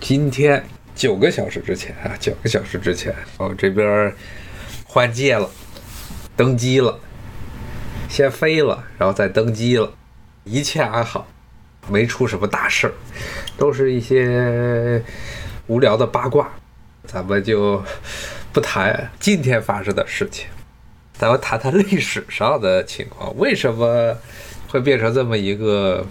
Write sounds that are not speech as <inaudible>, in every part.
今天九个小时之前啊，九个小时之前，我这边换届了，登机了，先飞了，然后再登机了，一切安好，没出什么大事儿，都是一些无聊的八卦，咱们就不谈今天发生的事情，咱们谈谈历史上的情况，为什么会变成这么一个？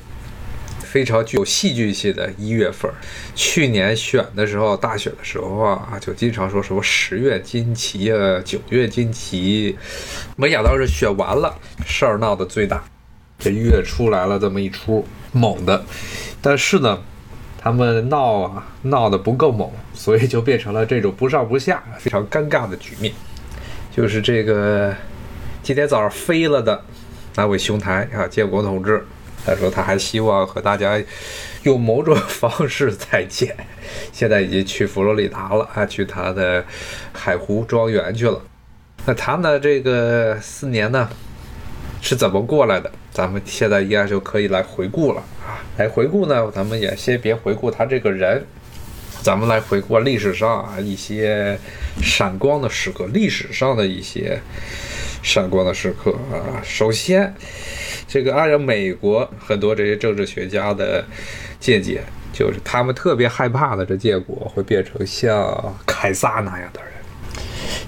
非常具有戏剧性的一月份，去年选的时候，大选的时候啊，就经常说什么十月惊奇啊，九月惊奇，没想到是选完了，事儿闹得最大，这月出来了这么一出猛的，但是呢，他们闹啊闹得不够猛，所以就变成了这种不上不下、非常尴尬的局面，就是这个今天早上飞了的那位兄台啊，建国同志。他说他还希望和大家用某种方式再见，现在已经去佛罗里达了啊，去他的海湖庄园去了。那他呢，这个四年呢是怎么过来的？咱们现在应该就可以来回顾了啊。来回顾呢，咱们也先别回顾他这个人，咱们来回顾历史上啊一些闪光的时刻，历史上的一些闪光的时刻啊。首先。这个按照美国很多这些政治学家的见解，就是他们特别害怕的这结果会变成像凯撒那样的人，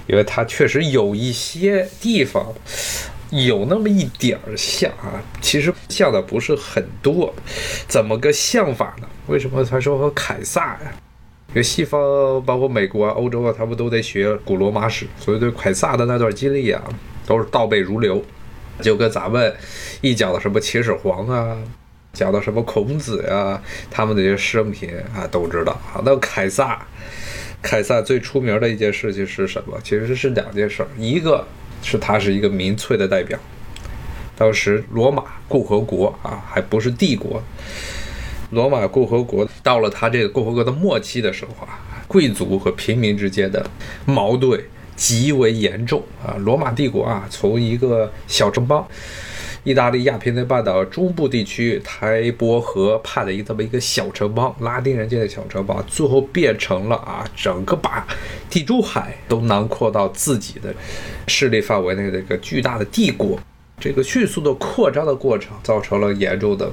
因为他确实有一些地方有那么一点儿像啊，其实像的不是很多。怎么个像法呢？为什么他说和凯撒呀？因为西方包括美国啊、欧洲啊，他们都得学古罗马史，所以对凯撒的那段经历啊，都是倒背如流。就跟咱们一讲到什么秦始皇啊，讲到什么孔子呀，他们这些生平啊都知道啊。那凯撒，凯撒最出名的一件事情是什么？其实是两件事，一个是他是一个民粹的代表。当时罗马共和国啊，还不是帝国，罗马共和国到了他这个共和国的末期的时候啊，贵族和平民之间的矛盾。极为严重啊！罗马帝国啊，从一个小城邦，意大利亚平宁半岛中部地区台伯河畔的一这么一个小城邦，拉丁人建的小城邦，最后变成了啊，整个把地中海都囊括到自己的势力范围内的一个巨大的帝国。这个迅速的扩张的过程，造成了严重的、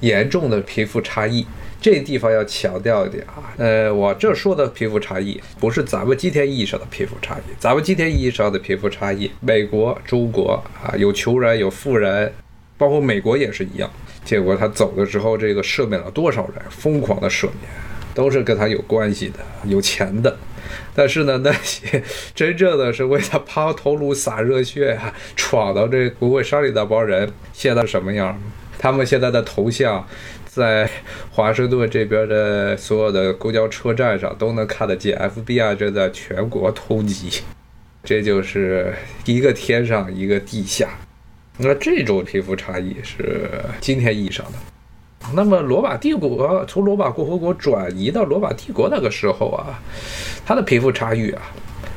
严重的贫富差异。这地方要强调一点啊，呃，我这说的贫富差异不是咱们今天意义上的贫富差异，咱们今天意义上的贫富差异，美国、中国啊，有穷人有富人，包括美国也是一样。结果他走的时候，这个赦免了多少人？疯狂的赦免，都是跟他有关系的，有钱的。但是呢，那些真正的是为他抛头颅洒热血啊，闯到这国会山里那帮人，现在什么样？他们现在的头像。在华盛顿这边的所有的公交车站上都能看得见，FBI 正在全国通缉，这就是一个天上一个地下。那这种贫富差异是今天意义上的。那么罗马帝国从罗马共和国转移到罗马帝国那个时候啊，它的贫富差异啊，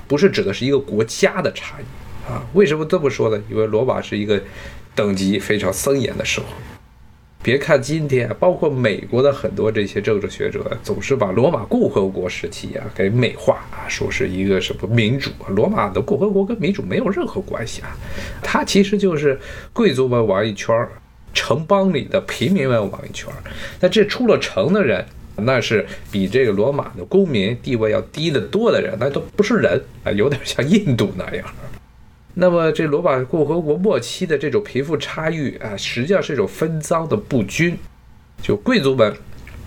不是指的是一个国家的差异啊。为什么这么说呢？因为罗马是一个等级非常森严的社会。别看今天，包括美国的很多这些政治学者，总是把罗马共和国时期啊给美化啊，说是一个什么民主。罗马的共和国跟民主没有任何关系啊，它其实就是贵族们玩一圈儿，城邦里的平民们玩一圈儿。那这出了城的人，那是比这个罗马的公民地位要低得多的人，那都不是人啊，有点像印度那样。那么，这罗马共和国末期的这种贫富差距啊，实际上是一种分赃的不均。就贵族们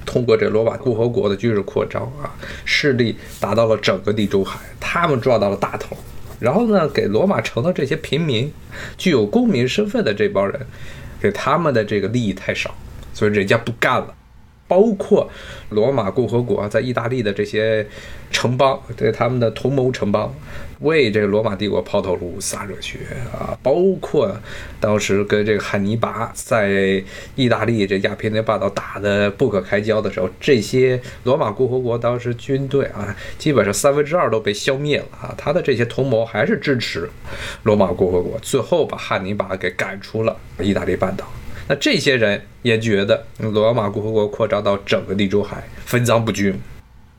通过这罗马共和国的军事扩张啊，势力达到了整个地中海，他们赚到了大头。然后呢，给罗马城的这些平民，具有公民身份的这帮人，给他们的这个利益太少，所以人家不干了。包括罗马共和国在意大利的这些城邦，对他们的同盟城邦，为这个罗马帝国抛头颅洒热血啊！包括当时跟这个汉尼拔在意大利这亚平宁半岛打得不可开交的时候，这些罗马共和国当时军队啊，基本上三分之二都被消灭了啊！他的这些同盟还是支持罗马共和国，最后把汉尼拔给赶出了意大利半岛。那这些人也觉得罗马共和国扩张到整个地中海分赃不均，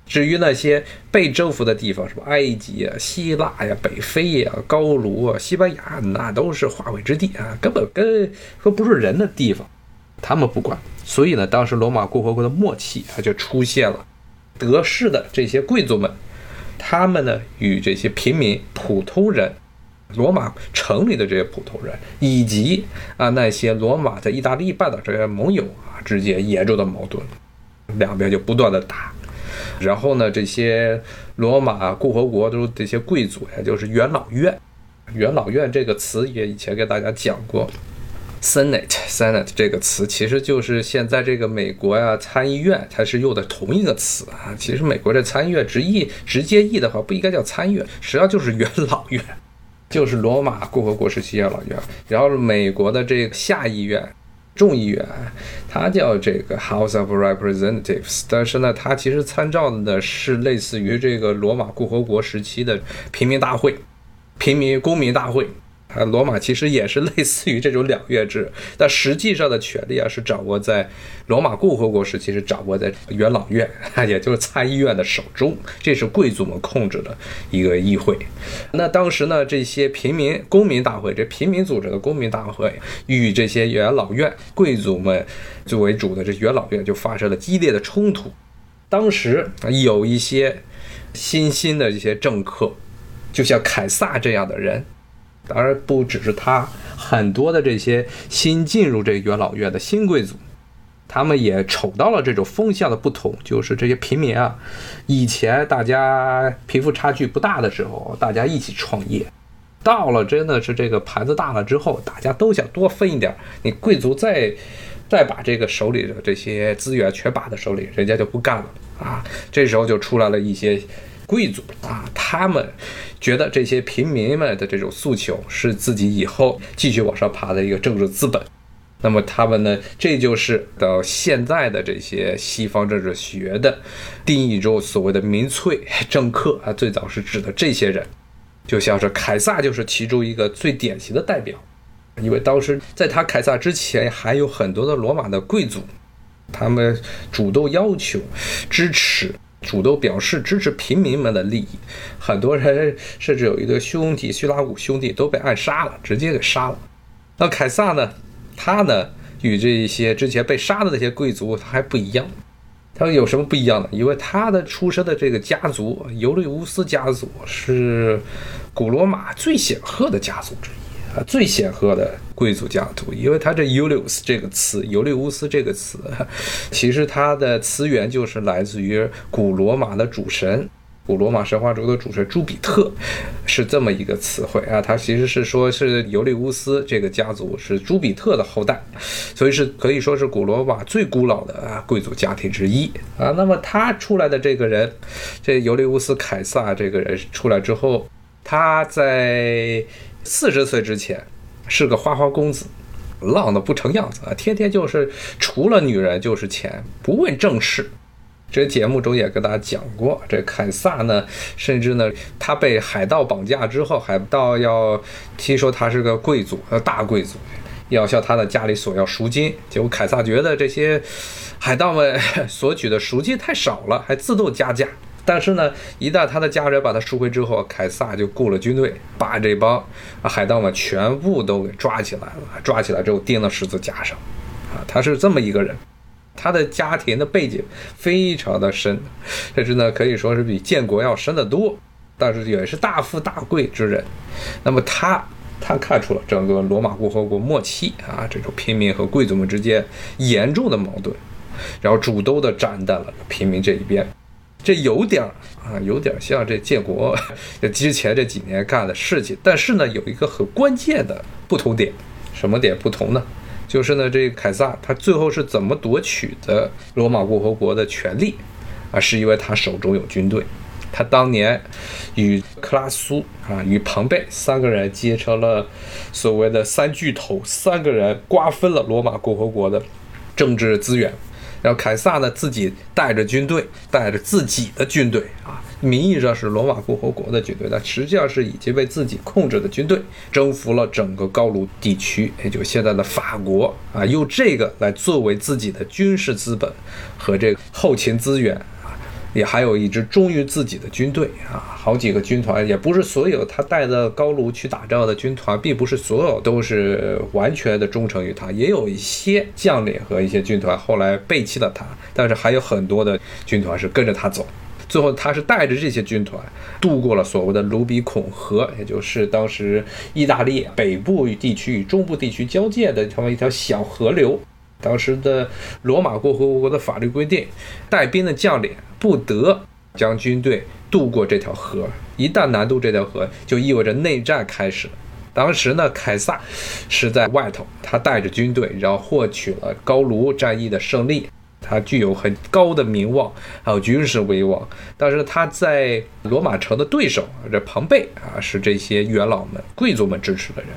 至于那些被征服的地方，什么埃及啊、希腊呀、北非呀、高卢啊、西班牙，那都是化为之地啊，根本跟和不是人的地方，他们不管。所以呢，当时罗马共和国的末期，它就出现了得势的这些贵族们，他们呢与这些平民、普通人，罗马城里的这些普通人，以及啊那些罗马在意大利半岛这些盟友啊之间严重的矛盾，两边就不断的打。然后呢，这些罗马共和国都这些贵族呀，就是元老院。元老院这个词也以前给大家讲过，Senate，Senate 这个词其实就是现在这个美国呀参议院，它是用的同一个词啊。其实美国这参议院直译直接译的话，不应该叫参议院，实际上就是元老院，就是罗马共和国时期养老院。然后美国的这个下议院。众议院，它叫这个 House of Representatives，但是呢，它其实参照的是类似于这个罗马共和国时期的平民大会、平民公民大会。啊，罗马其实也是类似于这种两院制，但实际上的权力啊是掌握在罗马共和国时期是掌握在元老院，<laughs> 也就是参议院的手中，这是贵族们控制的一个议会。那当时呢，这些平民公民大会，这平民组织的公民大会与这些元老院贵族们作为主的这元老院就发生了激烈的冲突。当时有一些新兴的这些政客，就像凯撒这样的人。而不只是他，很多的这些新进入这元老院的新贵族，他们也瞅到了这种风向的不同，就是这些平民啊，以前大家贫富差距不大的时候，大家一起创业，到了真的是这个盘子大了之后，大家都想多分一点，你贵族再再把这个手里的这些资源全把在手里，人家就不干了啊，这时候就出来了一些。贵族啊，他们觉得这些平民们的这种诉求是自己以后继续往上爬的一个政治资本。那么他们呢，这就是到现在的这些西方政治学的定义中所谓的民粹政客啊，最早是指的这些人，就像是凯撒就是其中一个最典型的代表。因为当时在他凯撒之前，还有很多的罗马的贵族，他们主动要求支持。主动表示支持平民们的利益，很多人甚至有一对兄弟，叙拉古兄弟都被暗杀了，直接给杀了。那凯撒呢？他呢，与这些之前被杀的那些贵族他还不一样。他有什么不一样呢？因为他的出身的这个家族尤利乌斯家族是古罗马最显赫的家族之一。啊，最显赫的贵族家族，因为他这 Ulius 这个词，尤利乌斯这个词，其实它的词源就是来自于古罗马的主神，古罗马神话中的主神朱比特，是这么一个词汇啊。它其实是说是尤利乌斯这个家族是朱比特的后代，所以是可以说是古罗马最古老的啊贵族家庭之一啊。那么他出来的这个人，这尤利乌斯凯撒这个人出来之后，他在。四十岁之前是个花花公子，浪得不成样子啊！天天就是除了女人就是钱，不问正事。这节目中也跟大家讲过，这凯撒呢，甚至呢，他被海盗绑架之后，海盗要听说他是个贵族，呃，大贵族，要向他的家里索要赎金。结果凯撒觉得这些海盗们 <laughs> 索取的赎金太少了，还自动加价。但是呢，一旦他的家人把他赎回之后，凯撒就雇了军队，把这帮海盗们全部都给抓起来了。抓起来之后钉到十字架上，啊，他是这么一个人，他的家庭的背景非常的深，甚至呢可以说是比建国要深得多。但是也是大富大贵之人。那么他他看出了整个罗马共和国末期啊这种平民和贵族们之间严重的矛盾，然后主动的站在了平民这一边。这有点儿啊，有点像这建国 <laughs> 之前这几年干的事情，但是呢，有一个很关键的不同点，什么点不同呢？就是呢，这凯撒他最后是怎么夺取的罗马共和国的权利啊？是因为他手中有军队，他当年与克拉苏啊，与庞贝三个人结成了所谓的三巨头，三个人瓜分了罗马共和国的政治资源。然后凯撒呢，自己带着军队，带着自己的军队啊，名义上是罗马共和国的军队，但实际上是已经被自己控制的军队征服了整个高卢地区，也就是现在的法国啊，用这个来作为自己的军事资本和这个后勤资源，也还有一支忠于自己的军队啊，好几个军团，也不是所有他带的高卢去打仗的军团，并不是所有都是完全的忠诚于他，也有一些将领和一些军团后来背弃了他，但是还有很多的军团是跟着他走。最后，他是带着这些军团渡过了所谓的卢比孔河，也就是当时意大利北部与地区与中部地区交界的这么一条小河流。当时的罗马共和国的法律规定，带兵的将领不得将军队渡过这条河。一旦南渡这条河，就意味着内战开始。当时呢，凯撒是在外头，他带着军队，然后获取了高卢战役的胜利。他具有很高的名望，还有军事威望。但是他在罗马城的对手这庞贝啊，是这些元老们、贵族们支持的人，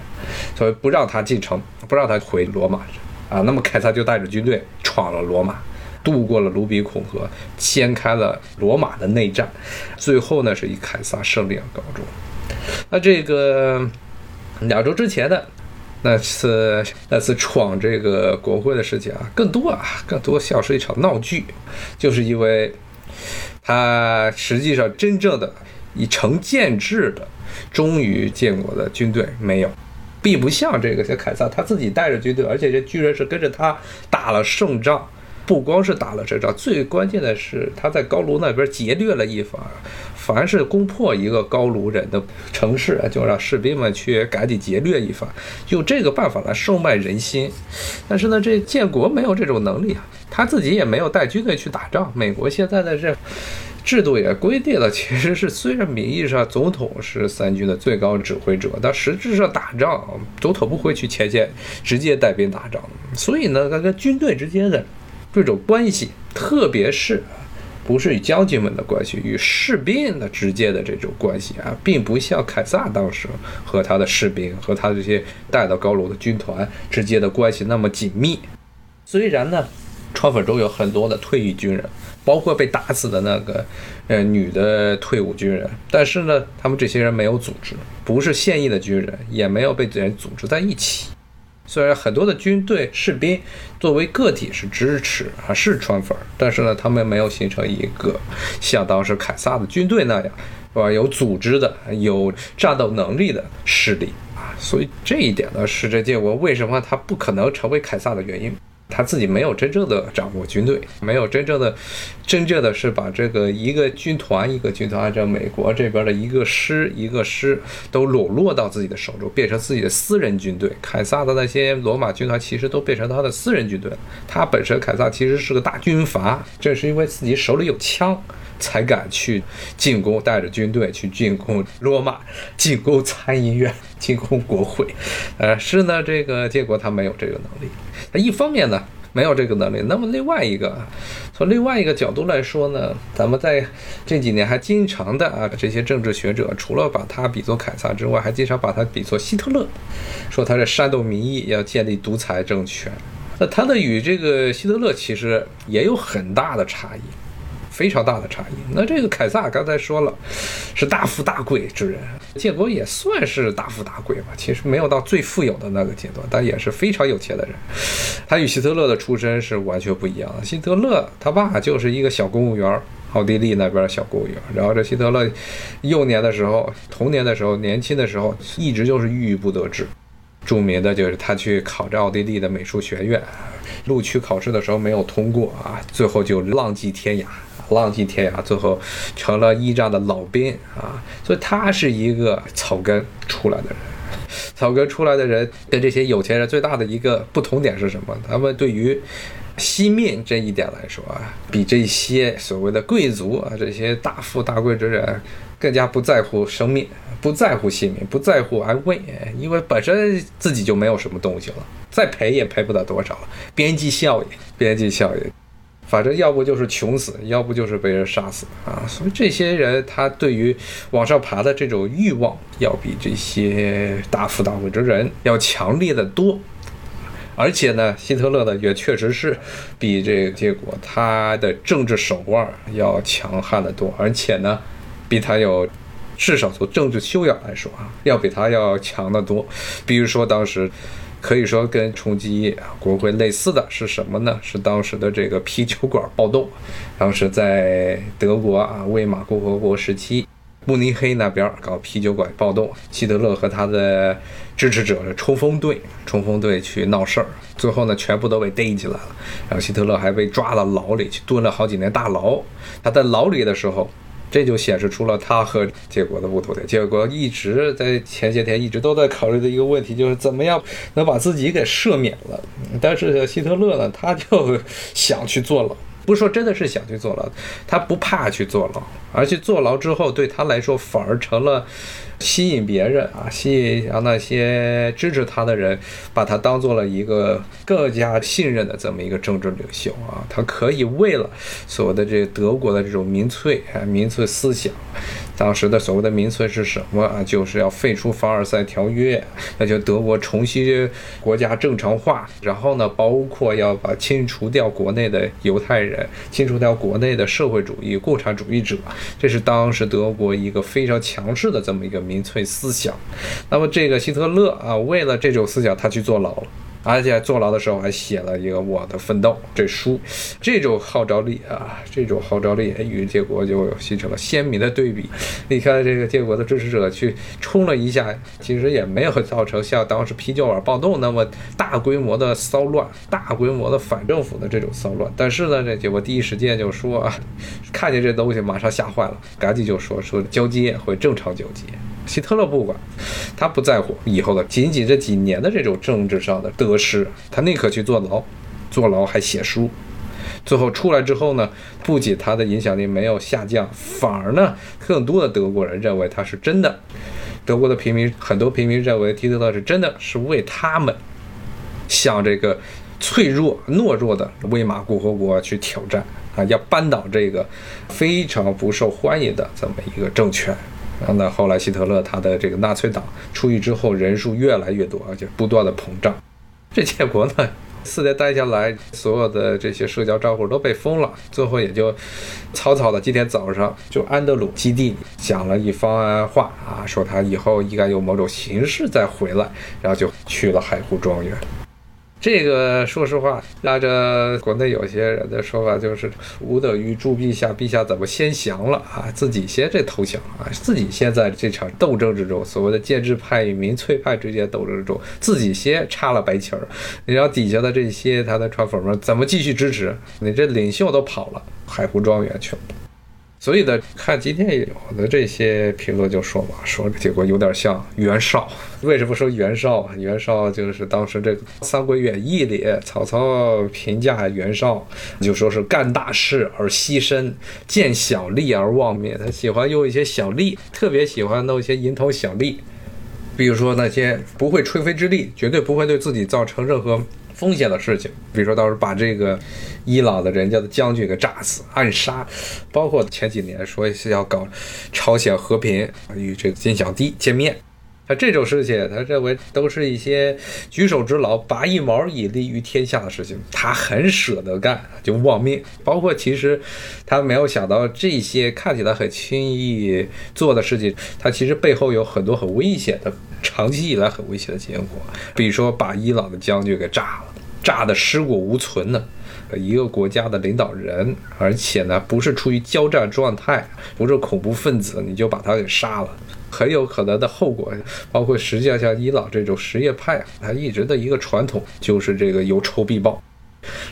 所以不让他进城，不让他回罗马啊。那么凯撒就带着军队闯了罗马，渡过了卢比孔河，掀开了罗马的内战。最后呢，是以凯撒胜利而告终。那这个两周之前的。那次那次闯这个国会的事情啊，更多啊，更多像是一场闹剧，就是因为他实际上真正的以成建制的忠于建国的军队没有，并不像这个像凯撒他自己带着军队，而且这居然是跟着他打了胜仗。不光是打了这仗，最关键的是他在高卢那边劫掠了一番，凡是攻破一个高卢人的城市，就让士兵们去赶紧劫掠一番，用这个办法来收买人心。但是呢，这建国没有这种能力啊，他自己也没有带军队去打仗。美国现在的这制度也规定了，其实是虽然名义上总统是三军的最高指挥者，但实质上打仗，总统不会去前线直接带兵打仗。所以呢，他跟军队之间的。这种关系，特别是不是与将军们的关系，与士兵的直接的这种关系啊，并不像凯撒当时和他的士兵和他这些带到高卢的军团之间的关系那么紧密。虽然呢，川粉中有很多的退役军人，包括被打死的那个呃女的退伍军人，但是呢，他们这些人没有组织，不是现役的军人，也没有被人组织在一起。虽然很多的军队士兵作为个体是支持啊是川粉，但是呢，他们没有形成一个像当时凯撒的军队那样，是吧？有组织的、有战斗能力的势力啊。所以这一点呢，是这建国为什么他不可能成为凯撒的原因。他自己没有真正的掌握军队，没有真正的、真正的是把这个一个军团一个军团，按照美国这边的一个师一个师都笼络到自己的手中，变成自己的私人军队。凯撒的那些罗马军团其实都变成他的私人军队了。他本身凯撒其实是个大军阀，正是因为自己手里有枪，才敢去进攻，带着军队去进攻罗马，进攻参议院，进攻国会。<laughs> 呃，是呢，这个结果他没有这个能力。那一方面呢，没有这个能力。那么另外一个，从另外一个角度来说呢，咱们在这几年还经常的啊，这些政治学者除了把他比作凯撒之外，还经常把他比作希特勒，说他是煽动民意，要建立独裁政权。那他的与这个希特勒其实也有很大的差异。非常大的差异。那这个凯撒刚才说了，是大富大贵之人，建国也算是大富大贵吧。其实没有到最富有的那个阶段，但也是非常有钱的人。他与希特勒的出身是完全不一样的。希特勒他爸就是一个小公务员，奥地利那边小公务员。然后这希特勒幼年的时候、童年的时候、年轻的时候，一直就是郁郁不得志。著名的就是他去考这奥地利的美术学院，录取考试的时候没有通过啊，最后就浪迹天涯。浪迹天涯，最后成了驿站的老兵啊！所以他是一个草根出来的人。草根出来的人跟这些有钱人最大的一个不同点是什么？他们对于惜命这一点来说啊，比这些所谓的贵族啊，这些大富大贵之人更加不在乎生命，不在乎性命，不在乎安危，因为本身自己就没有什么东西了，再赔也赔不得多少了。边际效应，边际效应。反正要不就是穷死，要不就是被人杀死啊！所以这些人他对于往上爬的这种欲望，要比这些大富大贵之人要强烈的多。而且呢，希特勒呢也确实是比这个结果他的政治手腕要强悍的多，而且呢，比他有至少从政治修养来说啊，要比他要强得多。比如说当时。可以说跟冲击国会类似的是什么呢？是当时的这个啤酒馆暴动，当时在德国啊魏玛共和国时期。慕尼黑那边搞啤酒馆暴动，希特勒和他的支持者的冲锋队，冲锋队去闹事儿，最后呢全部都被逮起来了。然后希特勒还被抓到牢里去蹲了好几年大牢。他在牢里的时候，这就显示出了他和结果的不同点。结果一直在前些天一直都在考虑的一个问题，就是怎么样能把自己给赦免了。但是希特勒呢，他就想去坐牢。不是说真的是想去坐牢，他不怕去坐牢，而且坐牢之后对他来说反而成了吸引别人啊，吸引让那些支持他的人把他当做了一个更加信任的这么一个政治领袖啊，他可以为了所谓的这德国的这种民粹啊民粹思想。当时的所谓的民粹是什么啊？就是要废除凡尔赛条约，那就德国重新国家正常化，然后呢，包括要把清除掉国内的犹太人，清除掉国内的社会主义共产主义者，这是当时德国一个非常强势的这么一个民粹思想。那么这个希特勒啊，为了这种思想，他去坐牢了。而且坐牢的时候还写了一个《我的奋斗》这书，这种号召力啊，这种号召力与建国就形成了鲜明的对比。你看，这个建国的支持者去冲了一下，其实也没有造成像当时啤酒碗暴动那么大规模的骚乱、大规模的反政府的这种骚乱。但是呢，这结果第一时间就说啊，看见这东西马上吓坏了，赶紧就说说交接会正常交接。希特勒不管，他不在乎以后的仅仅这几年的这种政治上的得失，他宁可去坐牢，坐牢还写书，最后出来之后呢，不仅他的影响力没有下降，反而呢，更多的德国人认为他是真的，德国的平民很多平民认为希特勒是真的是为他们向这个脆弱懦弱的威玛共和国去挑战。啊，要扳倒这个非常不受欢迎的这么一个政权。然后呢，后来希特勒他的这个纳粹党出狱之后，人数越来越多，而且不断的膨胀。这结果呢，四年待下来，所有的这些社交账户都被封了。最后也就草草的，今天早上就安德鲁基地讲了一番话啊，说他以后应该有某种形式再回来，然后就去了海湖庄园。这个说实话，按照国内有些人的说法，就是吾等于祝陛下，陛下怎么先降了啊？自己先这投降啊？自己先在这场斗争之中，所谓的建制派与民粹派之间斗争之中，自己先插了白旗儿，你让底下的这些他的传粉们怎么继续支持？你这领袖都跑了，海湖庄园去了。所以呢，看今天有的这些评论就说嘛，说结果有点像袁绍。<laughs> 为什么说袁绍啊？袁绍就是当时这个《三国演义》里，曹操评价袁绍，就说是干大事而牺牲，见小利而忘灭。他喜欢用一些小利，特别喜欢弄一些蝇头小利，比如说那些不会吹灰之力，绝对不会对自己造成任何。风险的事情，比如说到时候把这个伊朗的人家的将军给炸死、暗杀，包括前几年说是要搞朝鲜和平，与这个金小弟见面。他这种事情，他认为都是一些举手之劳、拔一毛以利于天下的事情，他很舍得干，就忘命。包括其实他没有想到这些看起来很轻易做的事情，他其实背后有很多很危险的、长期以来很危险的结果。比如说把伊朗的将军给炸了，炸的尸骨无存呢。一个国家的领导人，而且呢不是处于交战状态，不是恐怖分子，你就把他给杀了。很有可能的后果，包括实际上像伊朗这种什叶派，它一直的一个传统就是这个有仇必报。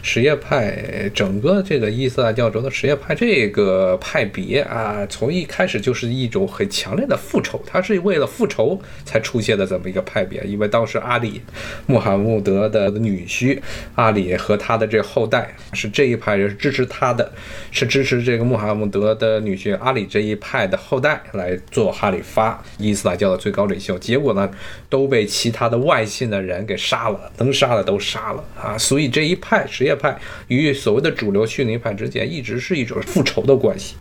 什叶派整个这个伊斯兰教中的什叶派这个派别啊，从一开始就是一种很强烈的复仇，它是为了复仇才出现的这么一个派别。因为当时阿里穆罕默德的女婿阿里和他的这后代是这一派人支持他的，是支持这个穆罕默德的女婿阿里这一派的后代来做哈里发伊斯兰教的最高领袖。结果呢，都被其他的外姓的人给杀了，能杀的都杀了啊！所以这一派。什叶派与所谓的主流逊尼派之间一直是一种复仇的关系，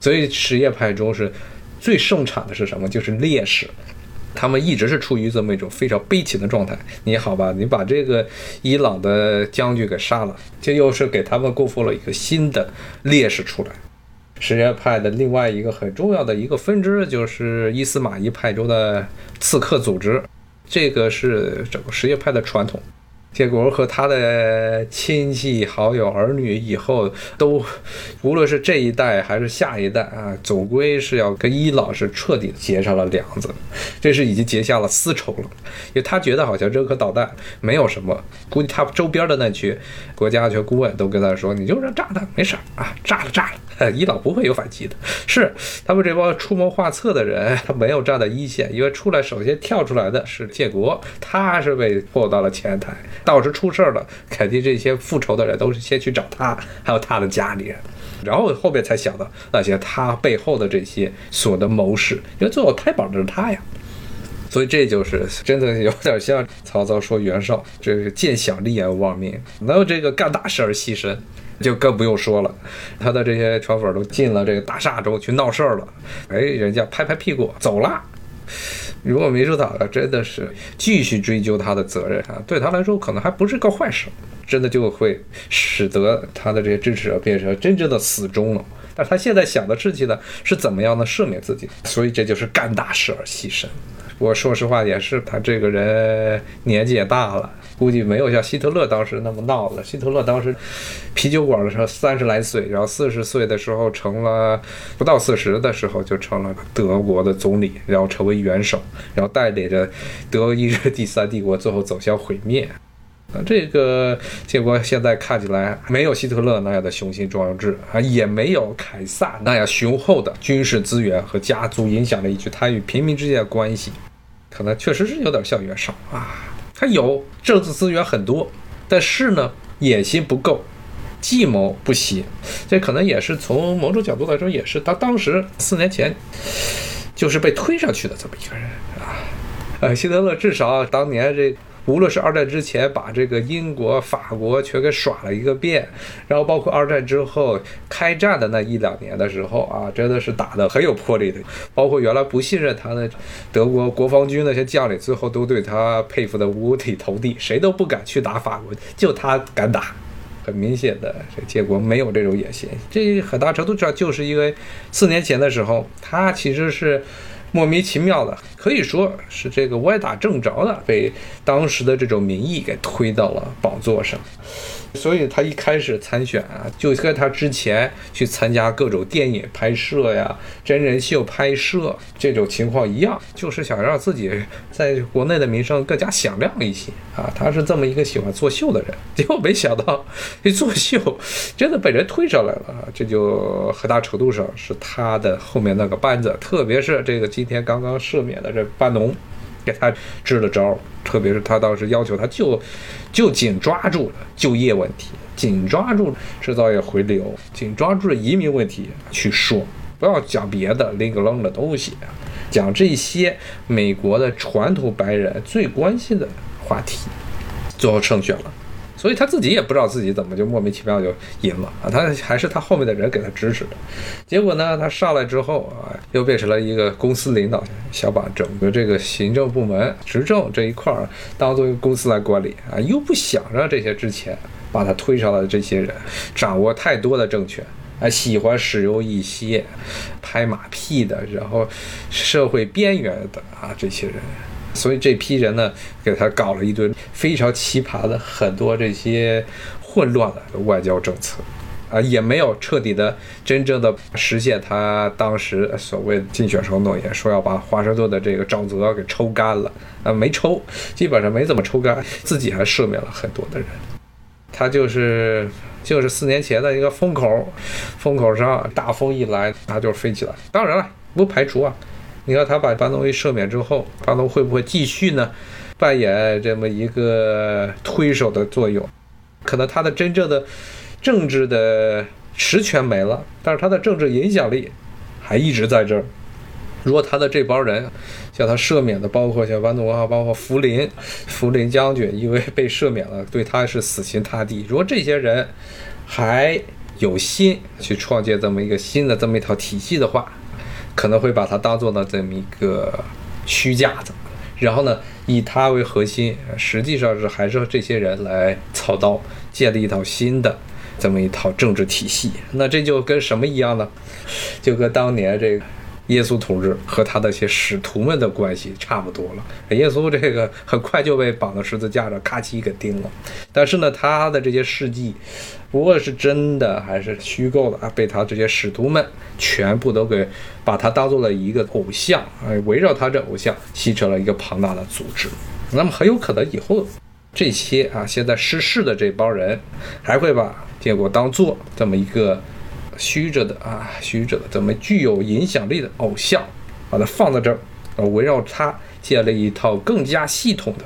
所以什叶派中是最盛产的是什么？就是烈士，他们一直是处于这么一种非常悲情的状态。你好吧，你把这个伊朗的将军给杀了，这又是给他们供奉了一个新的烈士出来。什叶派的另外一个很重要的一个分支就是伊斯玛仪派中的刺客组织。这个是整个什叶派的传统。结果和他的亲戚、好友、儿女以后都，无论是这一代还是下一代啊，总归是要跟伊朗是彻底结上了梁子，这是已经结下了私仇了。因为他觉得好像扔颗导弹没有什么，估计他周边的那群国家安全顾问都跟他说：“你就扔炸弹没事啊，炸了炸了，<laughs> 伊朗不会有反击的。”是他们这帮出谋划策的人，他没有站在一线，因为出来首先跳出来的是建国，他是被迫到了前台。到时出事儿了，肯定这些复仇的人都是先去找他，还有他的家里人，然后后面才想到那些他背后的这些所的谋士，因为最后太保的是他呀。所以这就是真的有点像曹操说袁绍，这是见小利而忘命，能有这个干大事而牺牲，就更不用说了。他的这些传粉都进了这个大厦中去闹事儿了，哎，人家拍拍屁股走了。如果民主党真的是继续追究他的责任啊，对他来说可能还不是个坏事，真的就会使得他的这些支持者变成真正的死忠了。但他现在想的事情呢，是怎么样的赦免自己？所以这就是干大事而牺牲。我说实话也是，他这个人年纪也大了。估计没有像希特勒当时那么闹了。希特勒当时啤酒馆的时候三十来岁，然后四十岁的时候成了不到四十的时候就成了德国的总理，然后成为元首，然后带领着德意日第三帝国最后走向毁灭。这个结果现在看起来没有希特勒那样的雄心壮志啊，也没有凯撒那样雄厚的军事资源和家族影响力去参与平民之间的关系，可能确实是有点像袁绍啊。他有政治资源很多，但是呢，野心不够，计谋不行。这可能也是从某种角度来说，也是他当时四年前就是被推上去的这么一个人啊。呃，希特勒至少当年这。无论是二战之前把这个英国、法国全给耍了一个遍，然后包括二战之后开战的那一两年的时候啊，真的是打得很有魄力的。包括原来不信任他的德国国防军那些将领，最后都对他佩服得五体投地，谁都不敢去打法国，就他敢打。很明显的，这结果没有这种野心。这很大程度上就是因为四年前的时候，他其实是。莫名其妙的，可以说是这个歪打正着的，被当时的这种民意给推到了宝座上。所以他一开始参选啊，就跟他之前去参加各种电影拍摄呀、真人秀拍摄这种情况一样，就是想让自己在国内的名声更加响亮一些啊。他是这么一个喜欢作秀的人，结果没想到一作秀真的被人推上来了啊！这就很大程度上是他的后面那个班子，特别是这个今天刚刚赦免的这班农。给他支了招，特别是他当时要求他就就紧抓住就业问题，紧抓住制造业回流，紧抓住移民问题去说，不要讲别的零个愣的东西，讲这些美国的传统白人最关心的话题，最后胜选了。所以他自己也不知道自己怎么就莫名其妙就赢了啊！他还是他后面的人给他支持的，结果呢，他上来之后啊，又变成了一个公司领导，想把整个这个行政部门、执政这一块儿当做一个公司来管理啊，又不想让这些之前把他推上来的这些人掌握太多的政权啊，喜欢使用一些拍马屁的，然后社会边缘的啊这些人。所以这批人呢，给他搞了一堆非常奇葩的很多这些混乱的外交政策，啊，也没有彻底的真正的实现他当时所谓竞选时候诺言，说要把华盛顿的这个沼泽给抽干了，啊，没抽，基本上没怎么抽干，自己还赦免了很多的人。他就是就是四年前的一个风口，风口上大风一来，他就飞起来。当然了，不排除啊。你看他把巴东一赦免之后，巴东会不会继续呢？扮演这么一个推手的作用？可能他的真正的政治的实权没了，但是他的政治影响力还一直在这儿。如果他的这帮人像他赦免的，包括像班诺啊，包括福林、福林将军，因为被赦免了，对他是死心塌地。如果这些人还有心去创建这么一个新的这么一套体系的话，可能会把它当做了这么一个虚架子，然后呢以它为核心，实际上是还是这些人来操刀建立一套新的这么一套政治体系。那这就跟什么一样呢？就跟当年这个耶稣同志和他的一些使徒们的关系差不多了。耶稣这个很快就被绑到十字架上，咔叽给钉了。但是呢，他的这些事迹，不论是真的还是虚构的啊？被他这些使徒们全部都给把他当做了一个偶像，哎，围绕他这偶像形成了一个庞大的组织。那么很有可能以后这些啊现在失势的这帮人，还会把建国当做这么一个。虚着的啊，虚着的，怎么具有影响力的偶像，把它放在这儿，呃，围绕它建立一套更加系统的、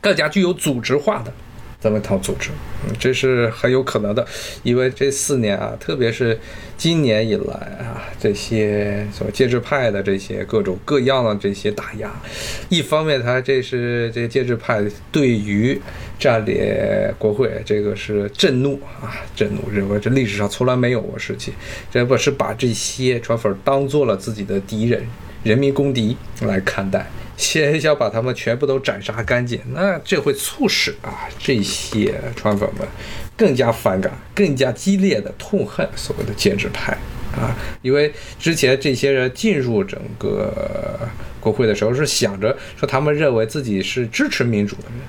更加具有组织化的。这么一套组织，嗯，这是很有可能的，因为这四年啊，特别是今年以来啊，这些所谓建制派的这些各种各样的这些打压，一方面他这是这些建制派对于占领国会这个是震怒啊，震怒，认为这历史上从来没有过事情，这不是把这些川粉当做了自己的敌人、人民公敌来看待。先要把他们全部都斩杀干净，那这会促使啊这些川粉们更加反感、更加激烈的痛恨所谓的建制派啊，因为之前这些人进入整个国会的时候是想着说他们认为自己是支持民主的人，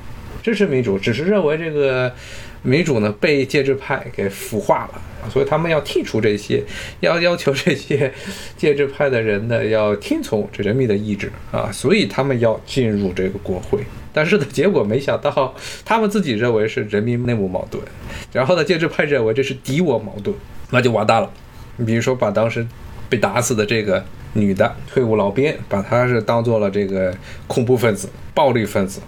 支持民主，只是认为这个民主呢被建制派给腐化了。所以他们要剔除这些，要要求这些 <laughs> 建制派的人呢，要听从这人民的意志啊！所以他们要进入这个国会，但是呢，结果没想到他们自己认为是人民内部矛盾，然后呢，建制派认为这是敌我矛盾，那就完蛋了。你比如说，把当时被打死的这个女的退伍老兵，把她是当做了这个恐怖分子、暴力分子，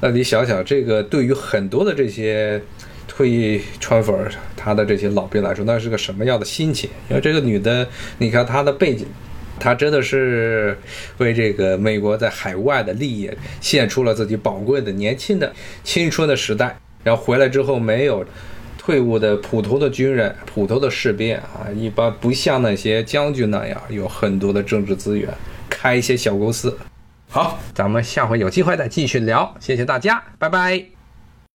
那你想想，这个对于很多的这些。退役川粉，他的这些老兵来说，那是个什么样的心情？因为这个女的，你看她的背景，她真的是为这个美国在海外的利益献出了自己宝贵的年轻的青春的时代。然后回来之后，没有退伍的普通的军人、普通的士兵啊，一般不像那些将军那样有很多的政治资源，开一些小公司。好，咱们下回有机会再继续聊。谢谢大家，拜拜。